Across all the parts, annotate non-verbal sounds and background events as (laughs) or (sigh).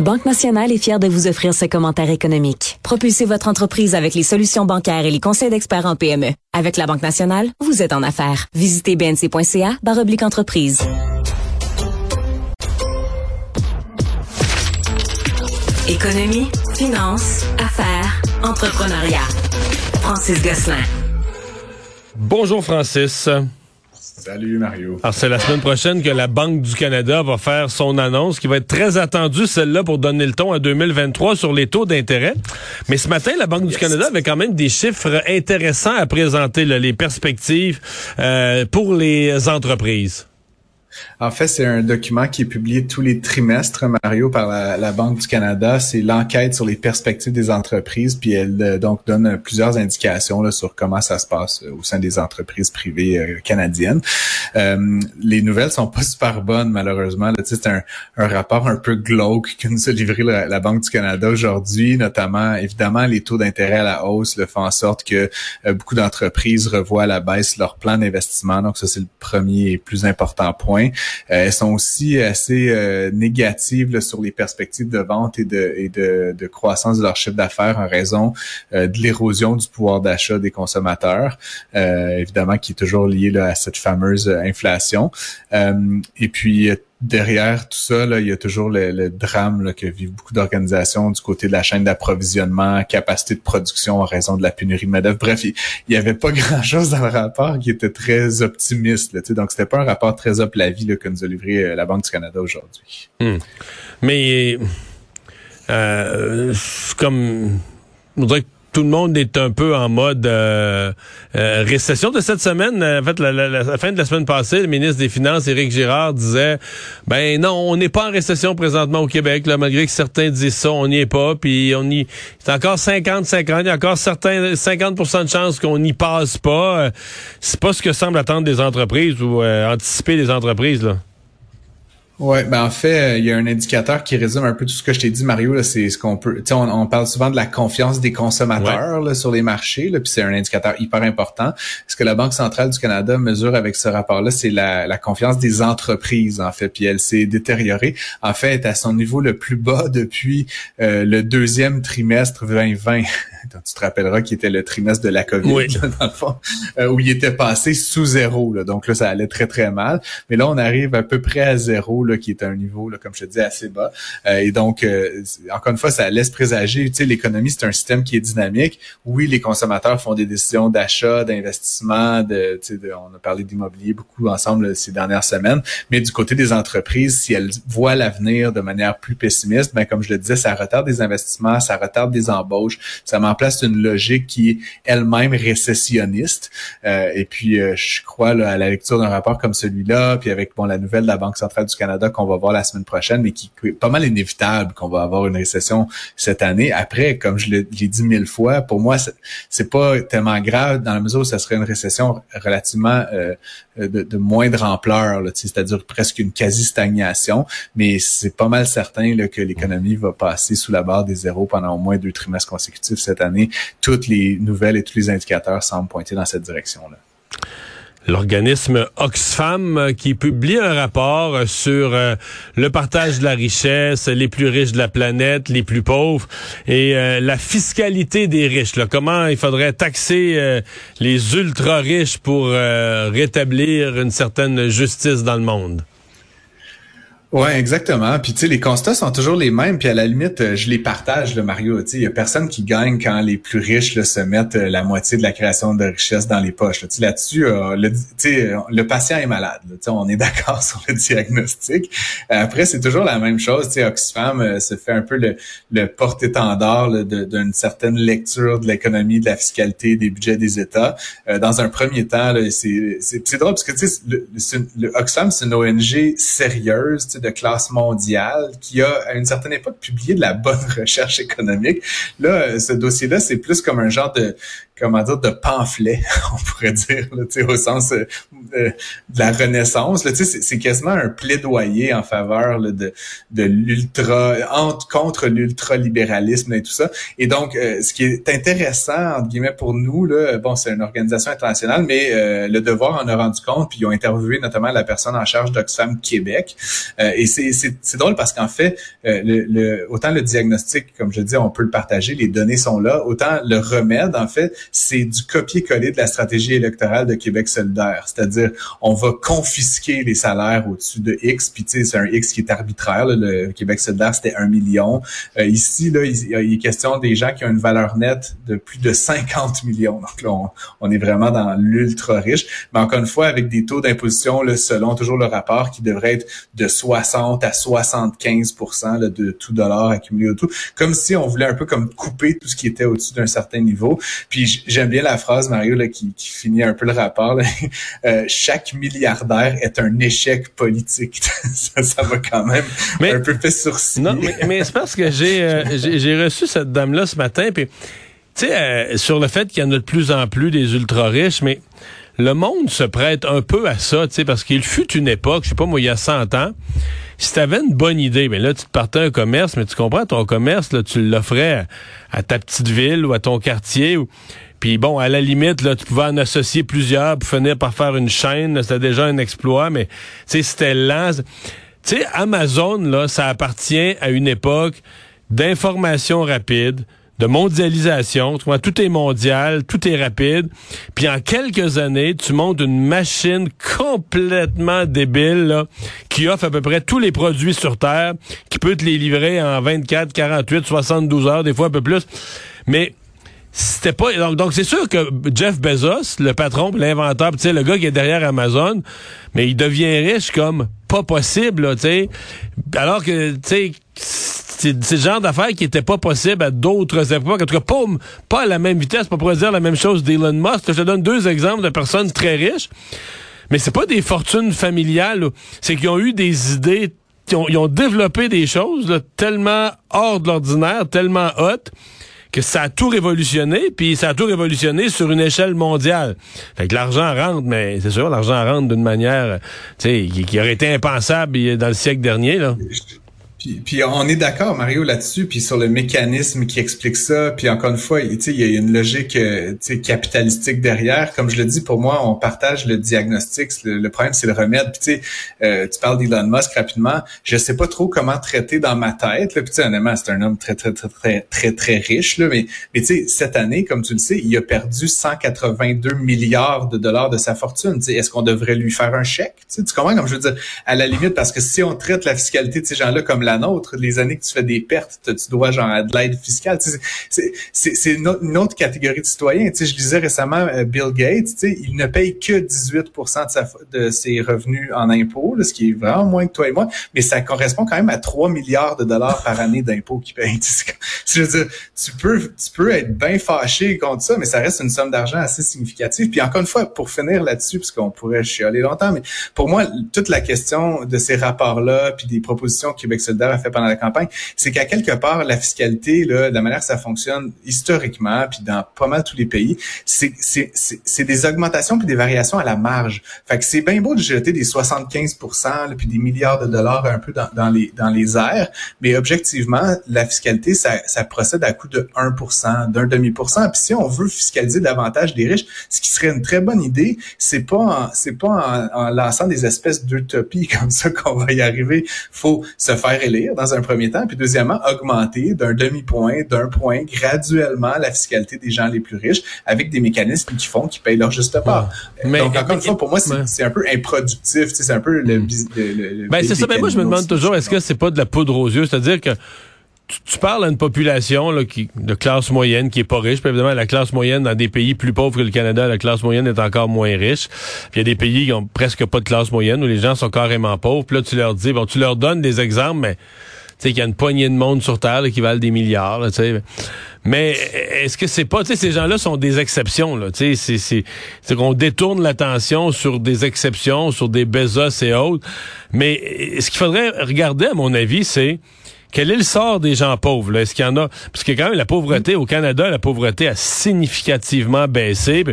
Banque Nationale est fière de vous offrir ce commentaire économique. Propulsez votre entreprise avec les solutions bancaires et les conseils d'experts en PME. Avec la Banque Nationale, vous êtes en affaires. Visitez bnc.ca oblique entreprise. Économie, finance, affaires, entrepreneuriat. Francis Gosselin. Bonjour Francis. Salut Mario. Alors c'est la semaine prochaine que la Banque du Canada va faire son annonce qui va être très attendue, celle-là, pour donner le ton à 2023 sur les taux d'intérêt. Mais ce matin, la Banque du Canada avait quand même des chiffres intéressants à présenter, les perspectives euh, pour les entreprises. En fait, c'est un document qui est publié tous les trimestres, Mario, par la, Banque du Canada. C'est l'enquête sur les perspectives des entreprises, puis elle euh, donc donne plusieurs indications là, sur comment ça se passe euh, au sein des entreprises privées euh, canadiennes. les nouvelles sont pas (laughs) super bonnes, malheureusement. C'est un, rapport un peu glauque que nous a livré la, Banque du Canada aujourd'hui, notamment, évidemment, les taux d'intérêt à la hausse le font en sorte que beaucoup d'entreprises revoient à la baisse leur plan d'investissement. Donc, ça, c'est le premier et plus important point. Euh, elles sont aussi assez euh, négatives sur les perspectives de vente et de, croissance de leur chiffre d'affaires en raison euh, de l'érosion du pouvoir d'achat des consommateurs, évidemment qui est toujours lié à cette fameuse inflation. et puis derrière tout ça, il y a toujours le, drame là, que vivent beaucoup d'organisations du côté de la chaîne d'approvisionnement, capacité de production en raison de la pénurie de main-d'œuvre. Bref, il n'y avait pas (laughs) grand-chose dans le rapport qui était très optimiste. Là, donc, c'était pas un rapport très up la vie là, que nous a livré euh, la Banque du Canada aujourd'hui. Hmm. Mais euh, comme tout le monde est un peu en mode euh, euh, récession de cette semaine. En fait, la, fin de la semaine passée, le ministre des Finances, Éric Girard, disait ben non, on n'est pas en récession présentement au Québec, là, malgré que certains disent ça, on n'y est pas, puis on y c'est encore 50-50, il y a encore certains 50% de chances qu'on n'y passe pas. C'est pas ce que semble attendre des entreprises ou euh, anticiper les entreprises là. Ouais, ben en fait, euh, il y a un indicateur qui résume un peu tout ce que je t'ai dit, Mario. C'est ce qu'on peut. On, on parle souvent de la confiance des consommateurs là, sur les marchés, là, puis c'est un indicateur hyper important. Ce que la Banque centrale du Canada mesure avec ce rapport-là, c'est la, la, confiance des entreprises, en fait. Puis elle s'est détériorée. En fait, est à son niveau le plus bas depuis euh, le deuxième trimestre 2020. (laughs) tu te rappelleras qu'il était le trimestre de la COVID, dans le fond, euh, où il était passé sous zéro. Là. Donc là, ça allait très, très mal. Mais là, on arrive à peu près à zéro, là, qui est un niveau, là, comme je te dis, assez bas. Euh, et donc, euh, encore une fois, ça laisse présager, tu sais, l'économie, c'est un système qui est dynamique. Oui, les consommateurs font des décisions d'achat, d'investissement, de, sais, on a parlé d'immobilier beaucoup ensemble ces dernières semaines. Mais du côté des entreprises, si elles voient l'avenir de manière plus pessimiste, ben, comme je le disais, ça retarde des investissements, ça retarde des embauches, ça en place une logique qui est elle-même récessionniste. Euh, et puis, euh, je crois à la lecture d'un rapport comme celui-là, puis avec bon la nouvelle de la Banque centrale du Canada qu'on va voir la semaine prochaine, mais qui est pas mal inévitable qu'on va avoir une récession cette année. Après, comme je l'ai dit mille fois, pour moi, c'est pas tellement grave dans la mesure où ça serait une récession relativement euh, de, moindre ampleur, c'est-à-dire presque une quasi-stagnation, mais c'est pas mal certain là, que l'économie va passer sous la barre des zéros pendant au moins deux trimestres consécutifs cette année, toutes les nouvelles et tous les indicateurs semblent pointer dans cette direction-là l'organisme Oxfam euh, qui publie un rapport euh, sur euh, le partage de la richesse, les plus riches de la planète, les plus pauvres et la fiscalité des riches. Là. Comment il faudrait taxer les ultra riches pour rétablir une certaine justice dans le monde? Ouais, exactement. Puis tu sais, les constats sont toujours les mêmes. Puis à la limite, euh, je les partage, le Mario. Tu sais, il y a personne qui gagne quand les plus riches là, se mettent euh, la moitié de la création de richesse dans les poches. Là. Tu là-dessus, euh, le, tu sais, le patient est malade. Tu sais, on est (laughs) d'accord sur le diagnostic. Après, c'est toujours la même chose. Tu sais, Oxfam se fait un peu le, porte-étendard d'une certaine lecture de l'économie, de la fiscalité, des budgets des États. dans un premier temps, c'est drôle parce que tu sais, le, Oxfam, c'est une ONG sérieuse de classe mondiale qui a, à une certaine époque, publié de la bonne (laughs) recherche économique. Là, ce dossier-là, c'est plus comme un genre de comment dire, de pamphlet, (laughs) on pourrait dire, là, au sens euh, de la Renaissance. C'est quasiment un plaidoyer en faveur de, de l'ultra, contre l'ultralibéralisme et tout ça. Et donc, euh, ce qui est intéressant, entre guillemets, pour nous, là, bon, c'est une organisation internationale, mais euh, le Devoir en a rendu compte, puis ils ont interviewé notamment la personne en charge d'Oxfam Québec. et c'est drôle parce qu'en fait, le, le, autant le diagnostic, comme je dis, on peut le partager, les données sont là, autant le remède, en fait, c'est du copier-coller de la stratégie électorale de Québec solidaire. C'est-à-dire, on va confisquer les salaires au-dessus de X, puis tu sais, c'est un X qui est arbitraire. le Québec solidaire, c'était un million. Euh, ici, là, il, il, est question des gens qui ont une valeur nette de plus de 50 millions. Donc là, on, est vraiment dans l'ultra riche. Mais encore une fois, avec des taux d'imposition, selon toujours le rapport, qui devrait être de 60 à 75 là, de tout dollar accumulé au tout. Comme si on voulait un peu comme couper tout ce qui était au-dessus d'un certain niveau. Puis j'aime bien la phrase, Mario, là, qui, qui, finit un peu le rapport. (laughs) Euh, chaque milliardaire est un échec politique. (laughs) ça, ça va quand même un peu fait sourciller. Non, mais, mais c'est parce que j'ai euh, (laughs) j'ai reçu cette dame-là ce matin, puis tu sais, euh, sur le fait qu'il y en a de plus en plus des ultra riches, mais le monde se prête un peu à ça, tu sais, parce qu'il fut une époque, je sais pas moi, il y a 100 ans, si tu avais une bonne idée, mais là, tu te partais un commerce, mais tu comprends, ton commerce, là, tu l'offrais à, ta petite ville ou à ton quartier. Ou, puis bon, à la limite, là, tu pouvais en associer plusieurs pour finir par faire une chaîne. C'était déjà un exploit, mais tu sais, c'était lent. Tu sais, Amazon, là, ça appartient à une époque d'information rapide, de mondialisation. Tout est mondial, tout est rapide. Puis en quelques années, tu montes une machine complètement débile là, qui offre à peu près tous les produits sur Terre, qui peut te les livrer en 24, 48, 72 heures, des fois un peu plus. Mais c'était pas donc donc c'est sûr que Jeff Bezos, le patron, l'inventeur, tu sais le gars qui est derrière Amazon, mais il devient riche comme pas possible, tu sais. Alors que tu sais c'est le genre d'affaires qui était pas possible à d'autres époques. En tout cas, pas, pas à la même vitesse. Pas pour dire la même chose d'Elon Musk. Je te donne deux exemples de personnes très riches. Mais c'est pas des fortunes familiales. C'est qu'ils ont eu des idées ils ont, développé des choses tellement hors de l'ordinaire, tellement hautes, que ça a tout révolutionné, puis ça a tout révolutionné sur une échelle mondiale. Fait que l'argent rentre, mais c'est sûr, l'argent rentre d'une manière, qui, qui aurait été impensable dans le siècle dernier. Là. Puis, on est d'accord, Mario, là-dessus, puis sur le mécanisme qui explique ça. Puis encore une fois, il y a une logique euh, capitalistique derrière. Comme je le dis, pour moi, on partage le diagnostic. Le, problème, c'est le remède. Puis euh, tu parles d'Elon Musk rapidement. Je sais pas trop comment traiter dans ma tête. Puis honnêtement, c'est un homme très, très, très, très, très, très riche. Là, mais mais tu sais, cette année, comme tu le sais, il a perdu 182 milliards de dollars de sa fortune. Est-ce qu'on devrait lui faire un chèque? tu comprends? Comme je veux dire, à la limite, parce que si on traite la fiscalité de ces gens-là comme la les années que tu fais des pertes, tu dois genre de l'aide fiscale. C'est une autre catégorie de citoyens. Tu sais, je disais récemment euh, Bill Gates, tu sais, il ne paye que 18 de, sa, de ses revenus en impôts, ce qui est vraiment moins que toi et moi, mais ça correspond quand même à 3 milliards de dollars par année d'impôts qu'il paye. (laughs) je veux dire, tu peux, tu peux être bien fâché contre ça, mais ça reste une somme d'argent assez significative. Puis encore une fois, pour finir là-dessus, parce qu'on pourrait chialer longtemps, mais pour moi, toute la question de ces rapports-là, puis des propositions Québec solidaire a fait pendant la campagne, c'est qu'à quelque part, la fiscalité, là, de la manière que ça fonctionne historiquement, puis dans pas mal tous les pays, c'est, des augmentations puis des variations à la marge. Fait que c'est bien beau de jeter des 75 puis des milliards de dollars un peu dans, dans, les, dans les airs, mais objectivement, la fiscalité, ça, ça procède à coût de 1 d'un demi-pourcent. Puis si on veut fiscaliser davantage des riches, ce qui serait une très bonne idée, c'est pas c'est pas en, en lançant des espèces d'utopies (laughs) comme ça qu'on va y arriver. Faut se faire dans un premier temps, puis deuxièmement, augmenter d'un demi-point, d'un point graduellement la fiscalité des gens les plus riches avec des mécanismes qui font qu'ils payent leur juste part. Mais, Donc, encore une fois, pour moi, c'est un peu improductif, c'est un peu le... le, ben, c'est ça, mais moi, je me demande toujours, est-ce que c'est pas de la poudre aux yeux? C'est-à-dire que tu, parles à une population là, qui, de classe moyenne qui est pas riche. Puis évidemment, la classe moyenne dans des pays plus pauvres que le Canada, la classe moyenne est encore moins riche. Puis il y a des pays qui ont presque pas de classe moyenne où les gens sont carrément pauvres. Puis là, tu leur dis, bon, tu leur donnes des exemples, mais tu sais qu'il y a une poignée de monde sur Terre qui valent des milliards. tu sais. Mais est-ce que c'est pas, tu sais, ces gens-là sont des exceptions, là. Tu sais, c'est, qu'on détourne l'attention sur des exceptions, sur des Bezos et autres. Mais ce qu'il faudrait regarder, à mon avis, c'est quel est le sort des gens pauvres? Est-ce qu'il y en a? Parce que quand même, la pauvreté au Canada, la pauvreté a significativement baissé.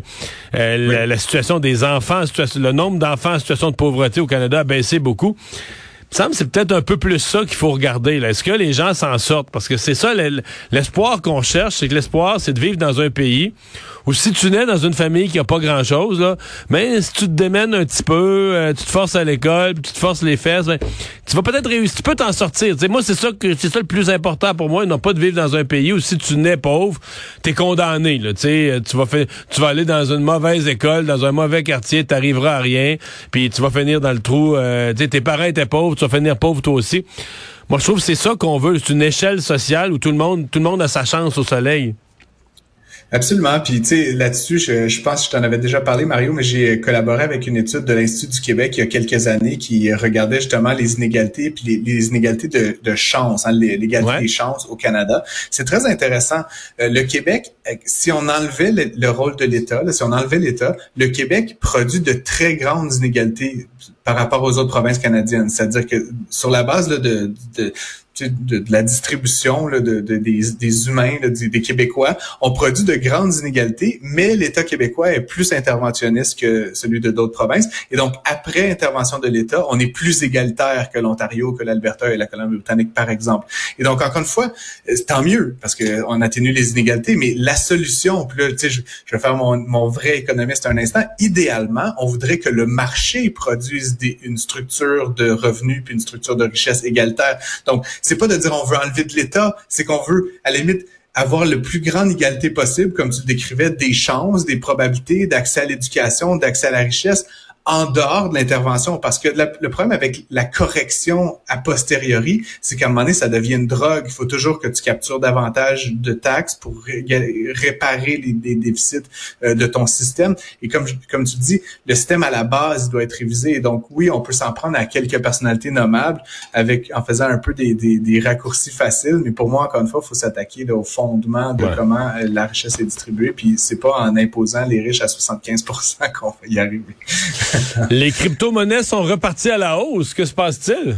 Euh, la, situation des enfants, le nombre d'enfants en situation de pauvreté au Canada a baissé beaucoup. Me c'est peut-être un peu plus ça qu'il faut regarder. Est-ce que les gens s'en sortent? Parce que c'est ça l'espoir qu'on cherche, c'est que l'espoir, c'est de vivre dans un pays ou si tu nais dans une famille qui a pas grand-chose, mais si tu te démènes un petit peu, euh, tu te forces à l'école, tu te forces les fesses, ben, tu vas peut-être réussir, tu peux t'en sortir. T'sais, moi, c'est ça que c'est ça le plus important pour moi, non pas de vivre dans un pays où si tu nais pauvre, t'es condamné. Là, tu vas faire, tu vas aller dans une mauvaise école, dans un mauvais quartier, t'arriveras à rien, puis tu vas finir dans le trou. Euh, tes parents étaient pauvres, tu vas finir pauvre toi aussi. Moi, je trouve que c'est ça qu'on veut. C'est une échelle sociale où tout le monde, tout le monde a sa chance au soleil. Absolument. Puis tu sais, là-dessus, je, je, pense que je t'en avais déjà parlé, Mario, mais j'ai collaboré avec une étude de l'Institut du Québec il y a quelques années qui regardait justement les inégalités puis les, inégalités de, de chance, hein, l'égalité des chances au Canada. C'est très intéressant. Euh, le Québec, euh, si on enlevait le, rôle de l'État, si on enlevait l'État, le Québec produit de très grandes inégalités par rapport aux autres provinces canadiennes. C'est-à-dire que sur la base là, de, de de, la distribution là, de, des, humains, des, Québécois, on produit de grandes inégalités, mais l'État québécois est plus interventionniste que celui de d'autres provinces. Et donc, après intervention de l'État, on est plus égalitaire que l'Ontario, que l'Alberta et la Colombie-Britannique, par exemple. Et donc, encore une fois, euh, tant mieux, parce qu'on atténue les inégalités, mais la solution, puis là, je, je vais faire mon, mon vrai économiste un instant, idéalement, on voudrait que le marché produise des, une structure de revenus puis une structure de richesse égalitaire. Donc, c'est pas de dire on veut enlever de l'État, c'est qu'on veut, à la limite, avoir le plus grande égalité possible, comme tu le décrivais, des chances, des probabilités d'accès à l'éducation, d'accès à la richesse, en dehors de l'intervention. Parce que le problème avec la correction a posteriori, c'est qu'à un moment donné, ça devient une drogue. Il faut toujours que tu captures davantage de taxes pour réparer les, déficits euh, de ton système. Et comme, comme tu dis, le système à la base doit être révisé. donc, oui, on peut s'en prendre à quelques personnalités nommables avec en faisant un peu des, des, raccourcis faciles. Mais pour moi, encore une fois, il faut s'attaquer au fondement de comment euh, la richesse est distribuée. Puis c'est pas en imposant les riches à 75% (laughs) qu'on va y arriver. Les crypto-monnaies sont reparties à la hausse. Que se passe-t-il?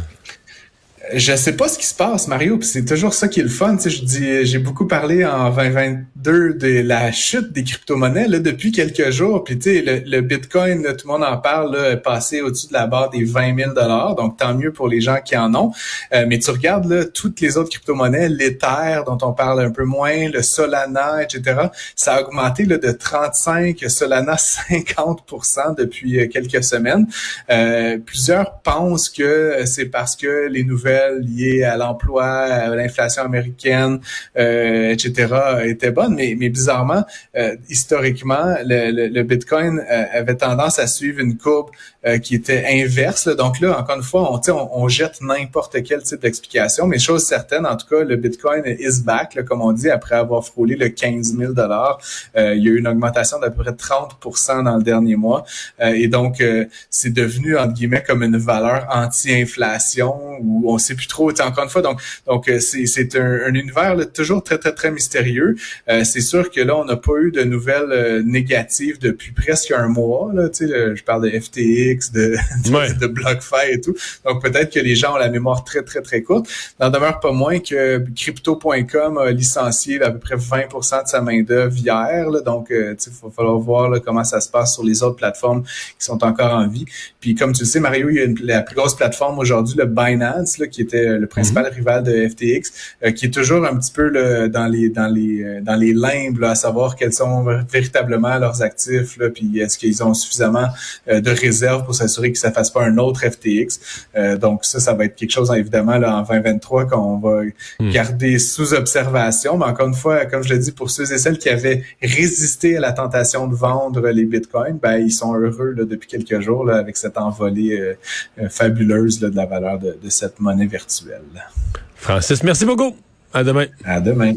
Je sais pas ce qui se passe, Mario, puis c'est toujours ça qui est le fun. Tu sais, je dis, j'ai beaucoup parlé en 2022 de la chute des crypto-monnaies là, depuis quelques jours. Puis tu sais, le, Bitcoin, tout le monde en parle, là, est passé au-dessus de la barre des 20 000 dollars. Donc tant mieux pour les gens qui en ont. Euh, mais tu regardes là, toutes les autres crypto-monnaies, l'Ether dont on parle un peu moins, le Solana, etc. Ça a augmenté là, de 35, Solana (laughs) 50% depuis euh, quelques semaines. Euh, plusieurs pensent que c'est parce que les nouvelles liées à l'emploi, à l'inflation américaine, euh, etc., étaient bonnes, mais, bizarrement, euh, historiquement, le, Bitcoin euh, avait tendance à suivre une courbe qui était inverse. Donc là, encore une fois, on, jette n'importe quel type d'explication, mais chose certaine, en tout cas, le Bitcoin is back, comme on dit, après avoir frôlé le 15 000 dollars. Euh, il y a eu une augmentation d'à peu près 30 dans le dernier mois. Et donc, c'est devenu, entre guillemets, comme une valeur anti-inflation où on sait plus trop. Encore une fois, donc, donc c'est un, un, univers toujours très, très, très mystérieux. c'est sûr que là, on n'a pas eu de nouvelles négatives depuis presque un mois. Là, je parle de FTX, de, (laughs) de, BlockFi et tout. Donc peut-être que les gens ont la mémoire très, très, très courte. N'en demeure pas moins que Crypto.com a licencié à peu près 20% de sa main-d'œuvre hier. Donc, euh, il va falloir voir comment ça se passe sur les autres plateformes qui sont encore en vie. Puis comme tu le sais, Mario, il y a une, la plus grosse plateforme aujourd'hui, le Binance, là, qui était le principal mm-hmm. rival de FTX, euh, qui est toujours un petit peu le, dans les dans les euh, dans les limbes à savoir quels sont véritablement leurs actifs, là, puis est-ce qu'ils ont suffisamment de réserves pour s'assurer que ça fasse pas un autre FTX. Euh, donc ça, ça va être quelque chose évidemment là, en 2023 qu'on va hmm. garder sous observation. Mais encore une fois, comme je l'ai dit, pour ceux et celles qui avaient résisté à la tentation de vendre les bitcoins, ben ils sont heureux là, depuis quelques jours là, avec cette envolée euh, euh, fabuleuse là, de la valeur de, de cette monnaie virtuelle. Francis, merci beaucoup. À demain. À demain.